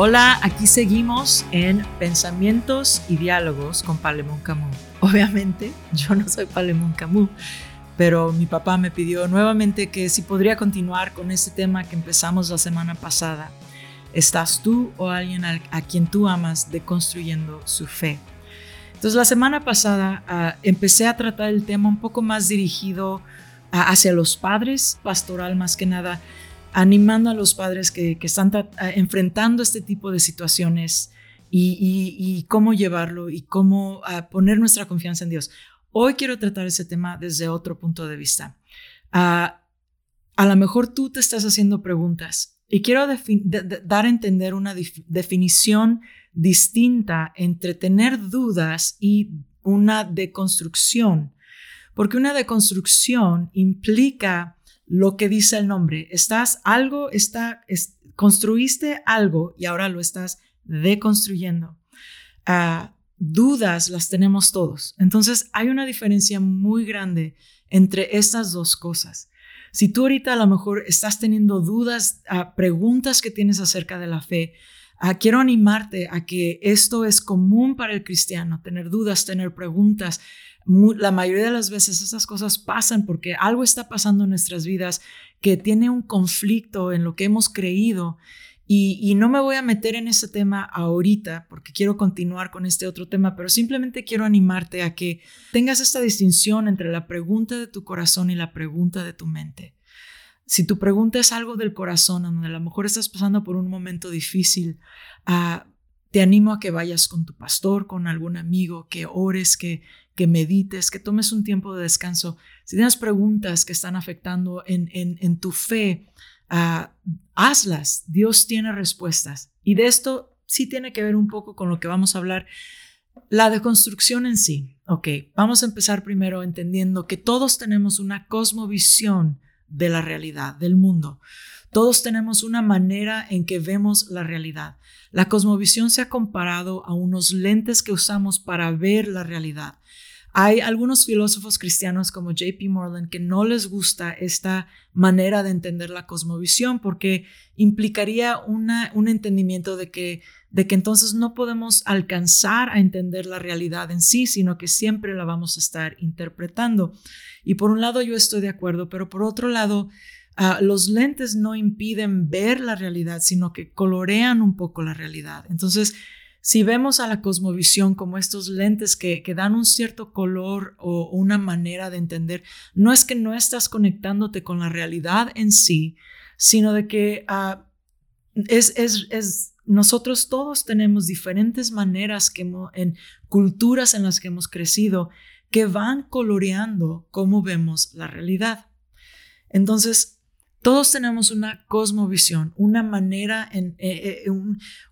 Hola, aquí seguimos en Pensamientos y Diálogos con Palemón Camus. Obviamente, yo no soy Palemón Camus, pero mi papá me pidió nuevamente que si podría continuar con este tema que empezamos la semana pasada. ¿Estás tú o alguien a, quien tú amas deconstruyendo su fe? Entonces, la semana pasada ah, empecé a tratar el tema un poco más dirigido hacia los padres, pastoral más que nada, animando a los padres que, están enfrentando este tipo de situaciones y, cómo llevarlo y cómo ah, poner nuestra confianza en Dios. Hoy quiero tratar ese tema desde otro punto de vista. Ah, a lo mejor tú te estás haciendo preguntas y quiero dar a entender una definición distinta entre tener dudas y una deconstrucción, porque una deconstrucción implica lo que dice el nombre. Estás algo, está, construiste algo y ahora lo estás deconstruyendo. Ah, dudas las tenemos todos. Entonces hay una diferencia muy grande entre estas dos cosas. Si tú ahorita a lo mejor estás teniendo dudas, ah, preguntas que tienes acerca de la fe, ah, quiero animarte a que esto es común para el cristiano, tener dudas, tener preguntas, la mayoría de las veces esas cosas pasan porque algo está pasando en nuestras vidas que tiene un conflicto en lo que hemos creído. Y, no me voy a meter en ese tema ahorita porque quiero continuar con este otro tema, pero simplemente quiero animarte a que tengas esta distinción entre la pregunta de tu corazón y la pregunta de tu mente. Si tu pregunta es algo del corazón, donde a lo mejor estás pasando por un momento difícil, uh, te animo a que vayas con tu pastor, con algún amigo, que ores, que, que medites, que tomes un tiempo de descanso. Si tienes preguntas que están afectando en, en, tu fe, ah, hazlas. Dios tiene respuestas. Y de esto sí tiene que ver un poco con lo que vamos a hablar. La deconstrucción en sí. Ok, vamos a empezar primero entendiendo que todos tenemos una cosmovisión de la realidad, del mundo. Todos tenemos una manera en que vemos la realidad. La cosmovisión se ha comparado a unos lentes que usamos para ver la realidad. Hay algunos filósofos cristianos como JP Morland que no les gusta esta manera de entender la cosmovisión porque implicaría un entendimiento de que, de que entonces no podemos alcanzar a entender la realidad en sí, sino que siempre la vamos a estar interpretando. Y por un lado yo estoy de acuerdo, pero por otro lado Ah, los lentes no impiden ver la realidad, sino que colorean un poco la realidad. Entonces, si vemos a la cosmovisión como estos lentes que, dan un cierto color o una manera de entender, no es que no estás conectándote con la realidad en sí, sino de que ah, es, es, nosotros todos tenemos diferentes maneras que en culturas en las que hemos crecido que van coloreando cómo vemos la realidad. Entonces, todos tenemos una cosmovisión, una manera, en, eh, eh,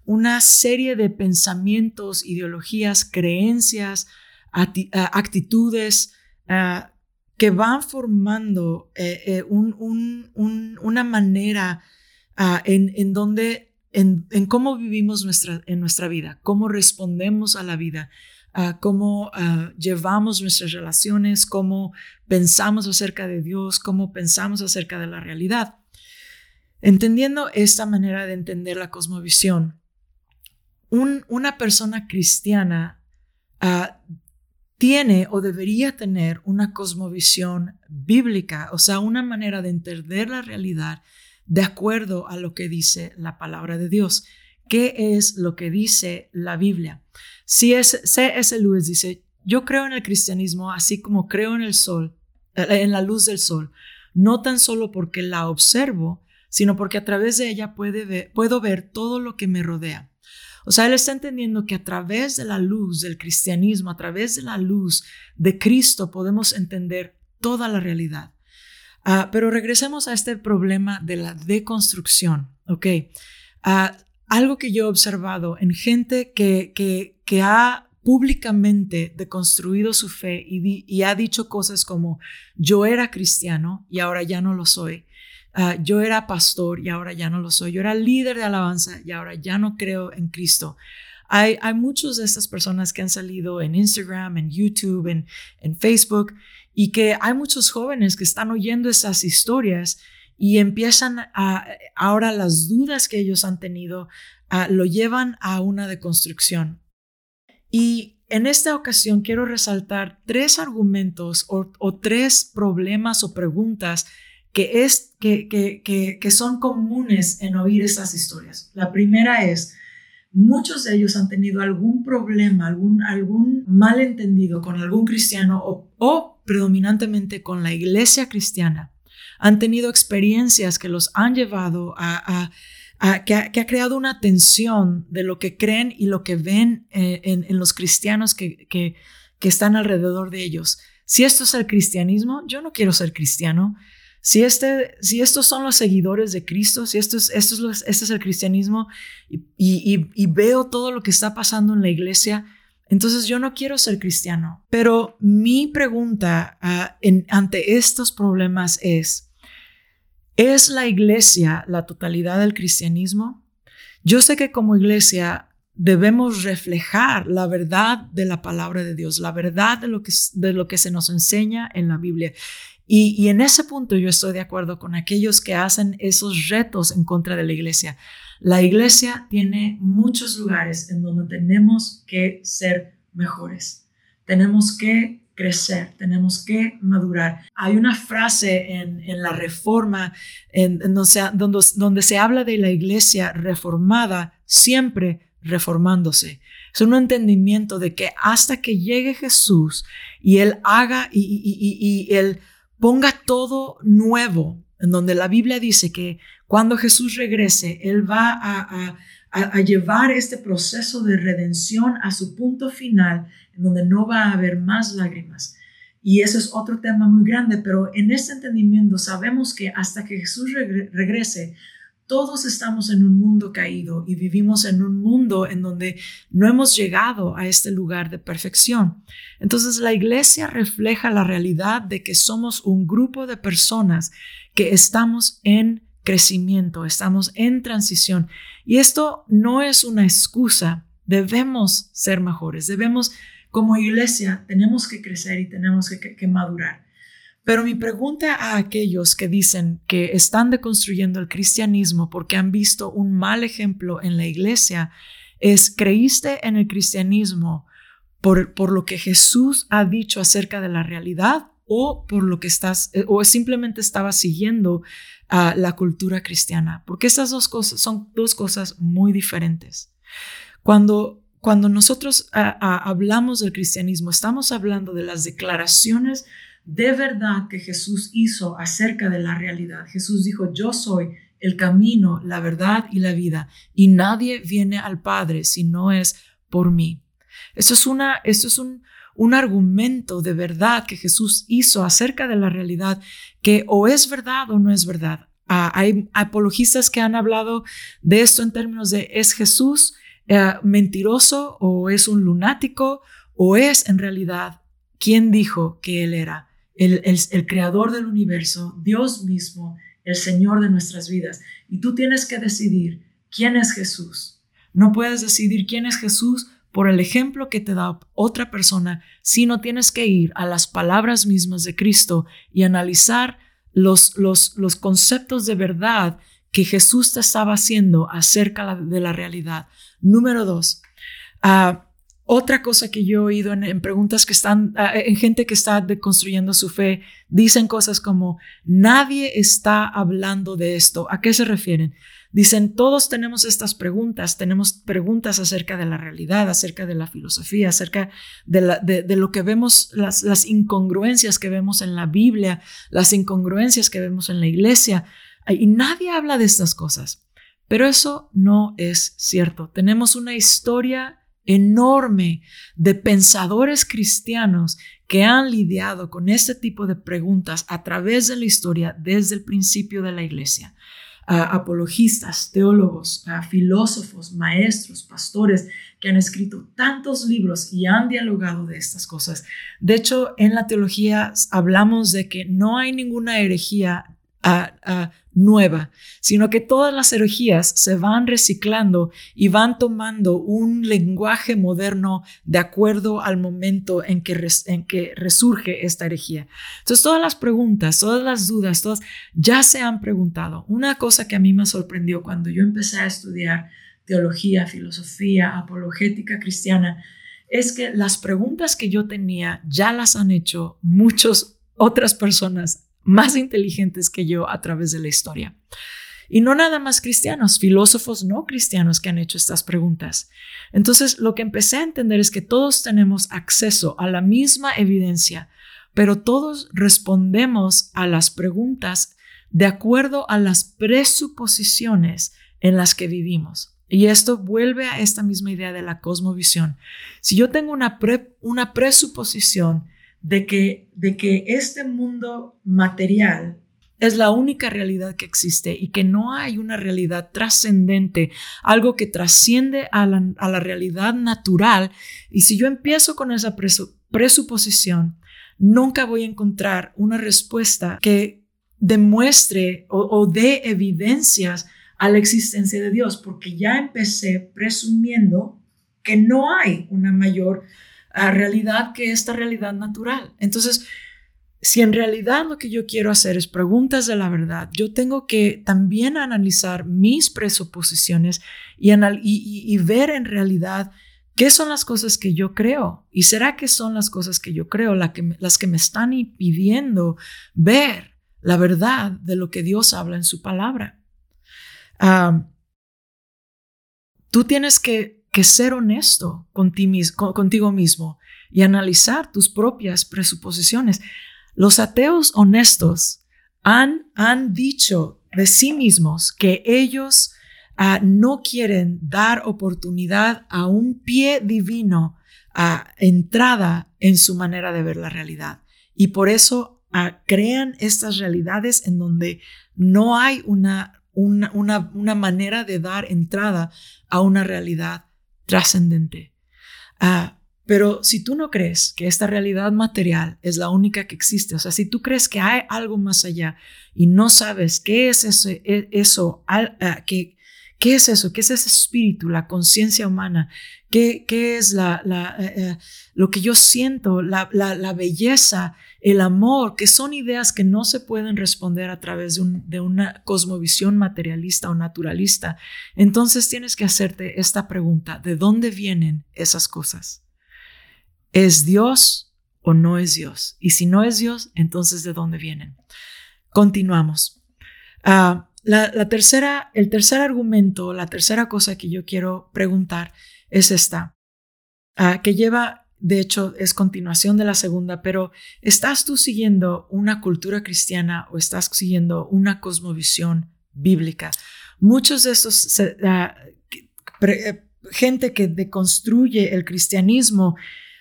una serie de pensamientos, ideologías, creencias, actitudes ah, que van formando eh, una manera ah, en, donde, en, en, cómo vivimos nuestra, en nuestra vida, cómo respondemos a la vida, cómo llevamos nuestras relaciones, cómo pensamos acerca de Dios, cómo pensamos acerca de la realidad. Entendiendo esta manera de entender la cosmovisión, una persona cristiana ah, tiene o debería tener una cosmovisión bíblica, o sea, una manera de entender la realidad de acuerdo a lo que dice la palabra de Dios. ¿Qué es lo que dice la Biblia? C.S. Lewis dice, yo creo en el cristianismo así como creo en el sol, eh, en la luz del sol, no tan solo porque la observo, sino porque a través de ella puedo ver todo lo que me rodea. O sea, él está entendiendo que a través de la luz del cristianismo, a través de la luz de Cristo, podemos entender toda la realidad. Ah, pero regresemos a este problema de la deconstrucción, ¿ok? Ah, algo que yo he observado en gente que, que, que ha públicamente deconstruido su fe y, ha dicho cosas como yo era cristiano y ahora ya no lo soy. Ah, yo era pastor y ahora ya no lo soy. Yo era líder de alabanza y ahora ya no creo en Cristo. Hay, hay muchas de estas personas que han salido en Instagram, en YouTube, en, Facebook y que hay muchos jóvenes que están oyendo esas historias y empiezan a, ahora las dudas que ellos han tenido, lo llevan a una deconstrucción. Y en esta ocasión quiero resaltar tres argumentos o, tres problemas o preguntas que, es, que, que, que, son comunes en oír estas historias. La primera es, muchos de ellos han tenido algún problema, algún, algún malentendido con algún cristiano o, o predominantemente con la iglesia cristiana. Han tenido experiencias que los han llevado a que, ha, creado una tensión de lo que creen y lo que ven eh, en, los cristianos que, están alrededor de ellos. Si esto es el cristianismo, yo no quiero ser cristiano. Si, este, si estos son los seguidores de Cristo, si esto es, es, este es el cristianismo y, y, veo todo lo que está pasando en la iglesia, entonces yo no quiero ser cristiano. Pero mi pregunta ah, ante estos problemas es, ¿Es la iglesia la totalidad del cristianismo? Yo sé que como iglesia debemos reflejar la verdad de la palabra de Dios, la verdad de lo que, de lo que se nos enseña en la Biblia. Y, y, en ese punto yo estoy de acuerdo con aquellos que hacen esos retos en contra de la iglesia. La iglesia tiene muchos lugares en donde tenemos que ser mejores. Tenemos que crecer, tenemos que madurar. Hay una frase en, la reforma en, donde, donde, se habla de la iglesia reformada, siempre reformándose. Es un entendimiento de que hasta que llegue Jesús y Él haga y, y, Él ponga todo nuevo, en donde la Biblia dice que cuando Jesús regrese, Él va a llevar este proceso de redención a su punto final en donde no va a haber más lágrimas. Y ese es otro tema muy grande, pero en este entendimiento sabemos que hasta que Jesús regrese, todos estamos en un mundo caído y vivimos en un mundo en donde no hemos llegado a este lugar de perfección. Entonces la iglesia refleja la realidad de que somos un grupo de personas que estamos en crecimiento, estamos en transición. Y esto no es una excusa, debemos ser mejores, debemos como iglesia tenemos que crecer y tenemos que, madurar. Pero mi pregunta a aquellos que dicen que están deconstruyendo el cristianismo porque han visto un mal ejemplo en la iglesia es, ¿creíste en el cristianismo por, por lo que Jesús ha dicho acerca de la realidad o por lo que estás, eh, o simplemente estaba siguiendo a la cultura cristiana? Porque esas dos cosas son dos cosas muy diferentes. Cuando cuando nosotros hablamos del cristianismo, estamos hablando de las declaraciones de verdad que Jesús hizo acerca de la realidad. Jesús dijo, yo soy el camino, la verdad y la vida, y nadie viene al Padre si no es por mí. Esto es, una, esto es un, un argumento de verdad que Jesús hizo acerca de la realidad, que o es verdad o no es verdad. Ah, hay apologistas que han hablado de esto en términos de es Jesús eh, mentiroso o es un lunático o es en realidad quien dijo que él era, el, el, creador del universo, Dios mismo, el Señor de nuestras vidas. Y tú tienes que decidir quién es Jesús. No puedes decidir quién es Jesús por el ejemplo que te da otra persona, sino tienes que ir a las palabras mismas de Cristo y analizar los, los, los conceptos de verdad que Jesús te estaba haciendo acerca de la realidad. Número dos, ah, otra cosa que yo he oído en, preguntas que están, ah, en gente que está deconstruyendo su fe, dicen cosas como, nadie está hablando de esto. ¿A qué se refieren? Dicen, todos tenemos estas preguntas, tenemos preguntas acerca de la realidad, acerca de la filosofía, acerca de, lo que vemos, las incongruencias que vemos en la Biblia, las incongruencias que vemos en la iglesia, y nadie habla de estas cosas. Pero eso no es cierto. Tenemos una historia enorme de pensadores cristianos que han lidiado con este tipo de preguntas a través de la historia desde el principio de la iglesia. apologistas, teólogos, filósofos, maestros, pastores que han escrito tantos libros y han dialogado de estas cosas. De hecho, en la teología hablamos de que no hay ninguna herejía nueva, sino que todas las herejías se van reciclando y van tomando un lenguaje moderno de acuerdo al momento en que, en que resurge esta herejía. Entonces, todas las preguntas, todas las dudas, todas ya se han preguntado. Una cosa que a mí me sorprendió cuando yo empecé a estudiar teología, filosofía, apologética cristiana, es que las preguntas que yo tenía ya las han hecho muchas otras personas más inteligentes que yo a través de la historia. Y no nada más cristianos, filósofos no cristianos que han hecho estas preguntas. Entonces, lo que empecé a entender es que todos tenemos acceso a la misma evidencia, pero todos respondemos a las preguntas de acuerdo a las presuposiciones en las que vivimos. Y esto vuelve a esta misma idea de la cosmovisión. Si yo tengo una, una presuposición de que, de que este mundo material es la única realidad que existe y que no hay una realidad trascendente, algo que trasciende a la, a la, realidad natural. Y si yo empiezo con esa presuposición, nunca voy a encontrar una respuesta que demuestre o, o dé evidencias a la existencia de Dios, porque ya empecé presumiendo que no hay una mayor a realidad que esta realidad natural. Entonces, si en realidad lo que yo quiero hacer es preguntas de la verdad, yo tengo que también analizar mis presuposiciones y, y, ver en realidad qué son las cosas que yo creo. ¿Y será que son las cosas que yo creo que, las que me están impidiendo ver la verdad de lo que Dios habla en su palabra? Ah, tú tienes que que ser honesto contigo mismo y analizar tus propias presuposiciones. Los ateos honestos han, han dicho de sí mismos que ellos ah, no quieren dar oportunidad a un pie divino a entrada en su manera de ver la realidad. Y por eso ah, crean estas realidades en donde no hay una, una, una manera de dar entrada a una realidad trascendente. Ah, pero si tú no crees que esta realidad material es la única que existe, o sea, si tú crees que hay algo más allá y no sabes qué es eso, e, eso ah, qué, qué es eso, qué es ese espíritu, la conciencia humana, qué, es eh, eh, lo que yo siento, la belleza, el amor, que son ideas que no se pueden responder a través de, una cosmovisión materialista o naturalista, entonces tienes que hacerte esta pregunta, ¿de dónde vienen esas cosas? ¿Es Dios o no es Dios? Y si no es Dios, entonces ¿de dónde vienen? Continuamos. Ah, la, tercera, el tercer argumento, la tercera cosa que yo quiero preguntar es esta, ah, que lleva de hecho es continuación de la segunda, pero ¿estás tú siguiendo una cultura cristiana o estás siguiendo una cosmovisión bíblica? Muchos de estos, ah, eh, gente que deconstruye el cristianismo,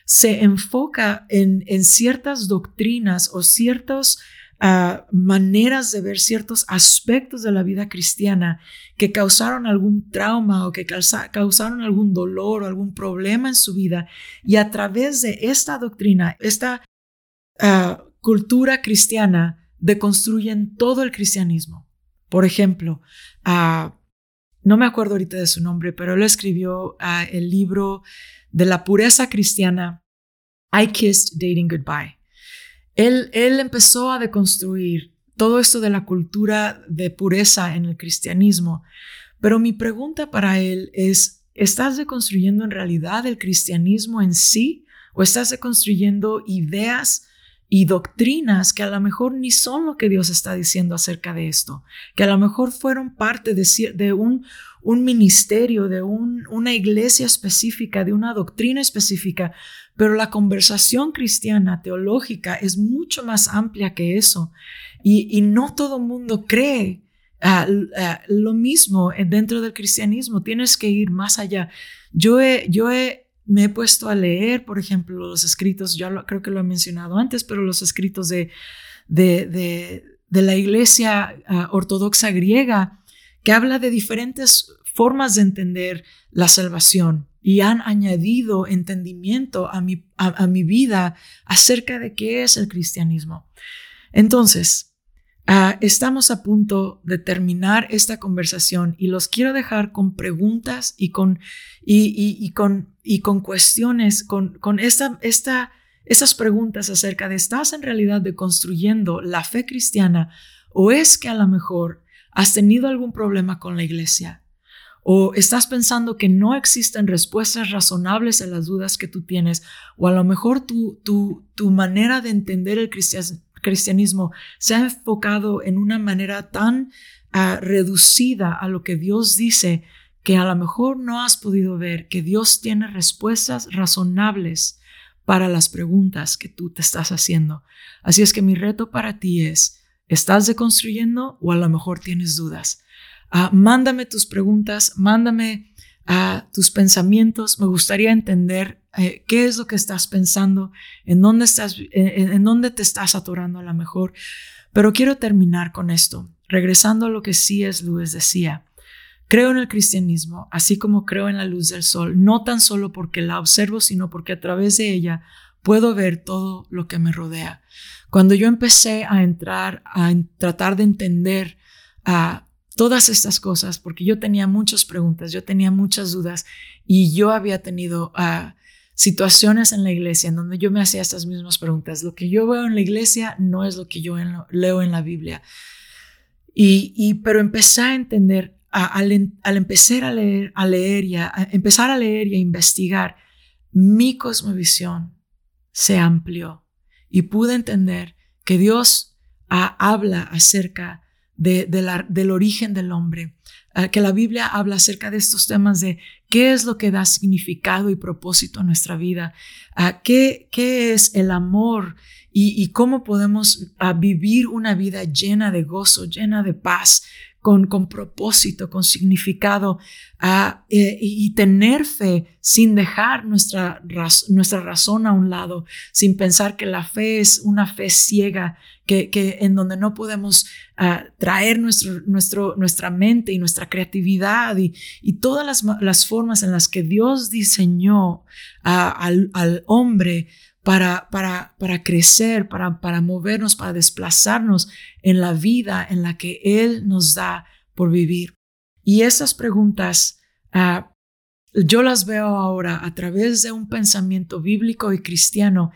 se enfoca en, en ciertas doctrinas o ciertos maneras de ver ciertos aspectos de la vida cristiana que causaron algún trauma o que causaron algún dolor o algún problema en su vida. Y a través de esta doctrina, esta ah, cultura cristiana, deconstruyen todo el cristianismo. Por ejemplo, ah, no me acuerdo ahorita de su nombre, pero él escribió ah, el libro de la pureza cristiana, I Kissed Dating Goodbye. Él, empezó a deconstruir todo esto de la cultura de pureza en el cristianismo. Pero mi pregunta para él es, ¿estás deconstruyendo en realidad el cristianismo en sí? ¿O estás deconstruyendo ideas y doctrinas que a lo mejor ni son lo que Dios está diciendo acerca de esto? Que a lo mejor fueron parte de, de un, un ministerio, de una iglesia específica, de una doctrina específica, pero la conversación cristiana teológica es mucho más amplia que eso. Y, no todo el mundo cree ah, ah, lo mismo dentro del cristianismo. Tienes que ir más allá. Yo, yo me he puesto a leer, por ejemplo, los escritos, yo creo que lo he mencionado antes, pero los escritos de, de, la iglesia ah, ortodoxa griega, que habla de diferentes formas de entender la salvación y han añadido entendimiento a mi, a, mi vida acerca de qué es el cristianismo. Entonces, Ah, estamos a punto de terminar esta conversación y los quiero dejar con preguntas y con, y, con, y con cuestiones, con, con esta, esta, estas preguntas acerca de, ¿estás en realidad deconstruyendo la fe cristiana o es que a lo mejor has tenido algún problema con la iglesia? ¿O estás pensando que no existen respuestas razonables a las dudas que tú tienes? ¿O a lo mejor tu, tu, tu manera de entender el cristianismo se ha enfocado en una manera tan ah, reducida a lo que Dios dice que a lo mejor no has podido ver que Dios tiene respuestas razonables para las preguntas que tú te estás haciendo. Así es que mi reto para ti es, ¿estás deconstruyendo o a lo mejor tienes dudas? Ah, mándame tus preguntas, mándame a tus pensamientos. Me gustaría entender eh, qué es lo que estás pensando, en dónde, estás, en, dónde te estás atorando a lo mejor. Pero quiero terminar con esto, regresando a lo que es Luis decía. Creo en el cristianismo, así como creo en la luz del sol, no tan solo porque la observo, sino porque a través de ella puedo ver todo lo que me rodea. Cuando yo empecé a entrar, a tratar de entender a todas estas cosas, porque yo tenía muchas preguntas, yo tenía muchas dudas y yo había tenido situaciones en la iglesia en donde yo me hacía estas mismas preguntas. Lo que yo veo en la iglesia no es lo que yo leo en la Biblia. Y, pero empecé a entender, al, empezar a leer, a leer y a, empezar a leer y a investigar, mi cosmovisión se amplió y pude entender que Dios ah, habla acerca del origen del hombre, ah, que la Biblia habla acerca de estos temas de qué es lo que da significado y propósito a nuestra vida, ah, qué, qué es el amor y, cómo podemos vivir una vida llena de gozo, llena de paz, con, propósito, con significado eh, y tener fe sin dejar nuestra, nuestra razón a un lado, sin pensar que la fe es una fe ciega, que, que en donde no podemos ah, traer nuestra mente y nuestra creatividad y, y todas las, las, formas en las que Dios diseñó al, al hombre para, para, para crecer, para, para movernos, para desplazarnos en la vida en la que Él nos da por vivir. Y esas preguntas ah, yo las veo ahora a través de un pensamiento bíblico y cristiano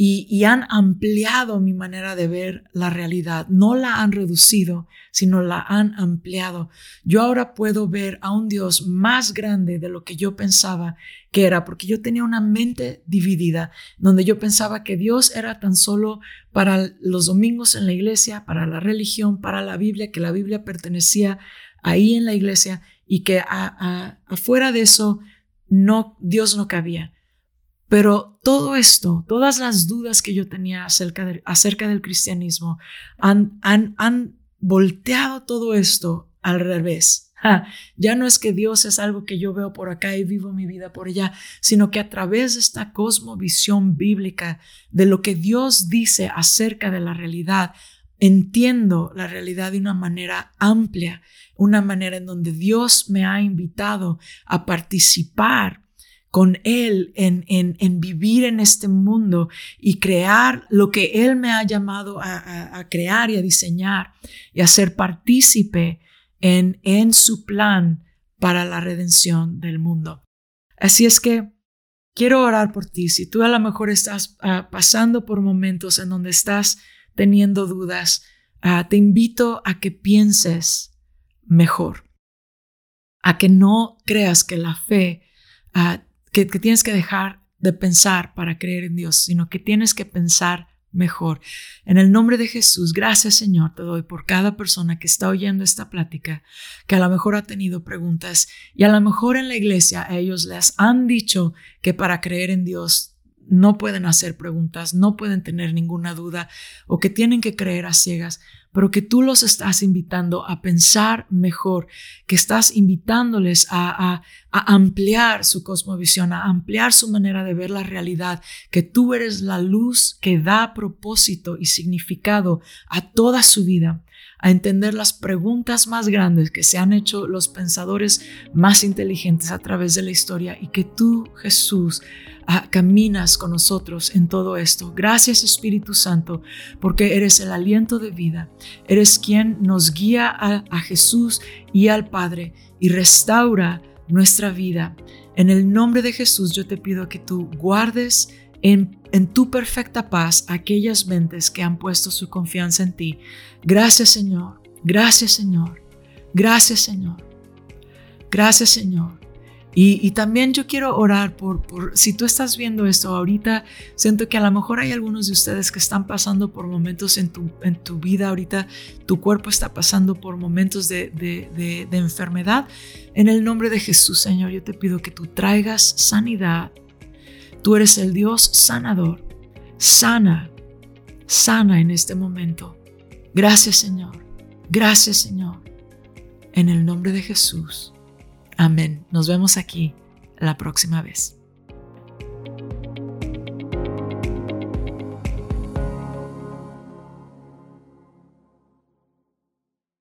y, han ampliado mi manera de ver la realidad. No la han reducido, sino la han ampliado. Yo ahora puedo ver a un Dios más grande de lo que yo pensaba que era, porque yo tenía una mente dividida, donde yo pensaba que Dios era tan solo para los domingos en la iglesia, para la religión, para la Biblia, que la Biblia pertenecía ahí en la iglesia y que afuera de eso no Dios no cabía. Pero todo esto, todas las dudas que yo tenía acerca, del cristianismo, han, han, han, volteado todo esto al revés. ya no es que Dios es algo que yo veo por acá y vivo mi vida por allá, sino que a través de esta cosmovisión bíblica de lo que Dios dice acerca de la realidad, entiendo la realidad de una manera amplia, una manera en donde Dios me ha invitado a participar con Él en, en, vivir en este mundo y crear lo que Él me ha llamado a, crear y a diseñar y a ser partícipe en, en su plan para la redención del mundo. Así es que quiero orar por ti. Si tú a lo mejor estás ah, pasando por momentos en donde estás teniendo dudas, ah, te invito a que pienses mejor, a que no creas que la fe uh, que, tienes que dejar de pensar para creer en Dios, sino que tienes que pensar mejor. En el nombre de Jesús, gracias Señor, te doy por cada persona que está oyendo esta plática, que a lo mejor ha tenido preguntas y a lo mejor en la iglesia ellos les han dicho que para creer en Dios no pueden hacer preguntas, no pueden tener ninguna duda o que tienen que creer a ciegas pero que tú los estás invitando a pensar mejor, que estás invitándoles a, ampliar su cosmovisión, a ampliar su manera de ver la realidad, que tú eres la luz que da propósito y significado a toda su vida. a entender las preguntas más grandes que se han hecho los pensadores más inteligentes a través de la historia y que tú, Jesús, ah, caminas con nosotros en todo esto. Gracias Espíritu Santo, porque eres el aliento de vida, eres quien nos guía a, Jesús y al Padre y restaura nuestra vida. En el nombre de Jesús yo te pido que tú guardes en, tu perfecta paz aquellas mentes que han puesto su confianza en ti. Gracias Señor, gracias Señor, gracias Señor, gracias Señor. Y, también yo quiero orar por, por, si tú estás viendo esto ahorita, siento que a lo mejor hay algunos de ustedes que están pasando por momentos en tu, en tu vida, ahorita tu cuerpo está pasando por momentos de, de, de enfermedad. En el nombre de Jesús, Señor, yo te pido que tú traigas sanidad, Tú eres el Dios sanador. Sana, sana en este momento. Gracias Señor. Gracias Señor. En el nombre de Jesús. Amén. Nos vemos aquí la próxima vez.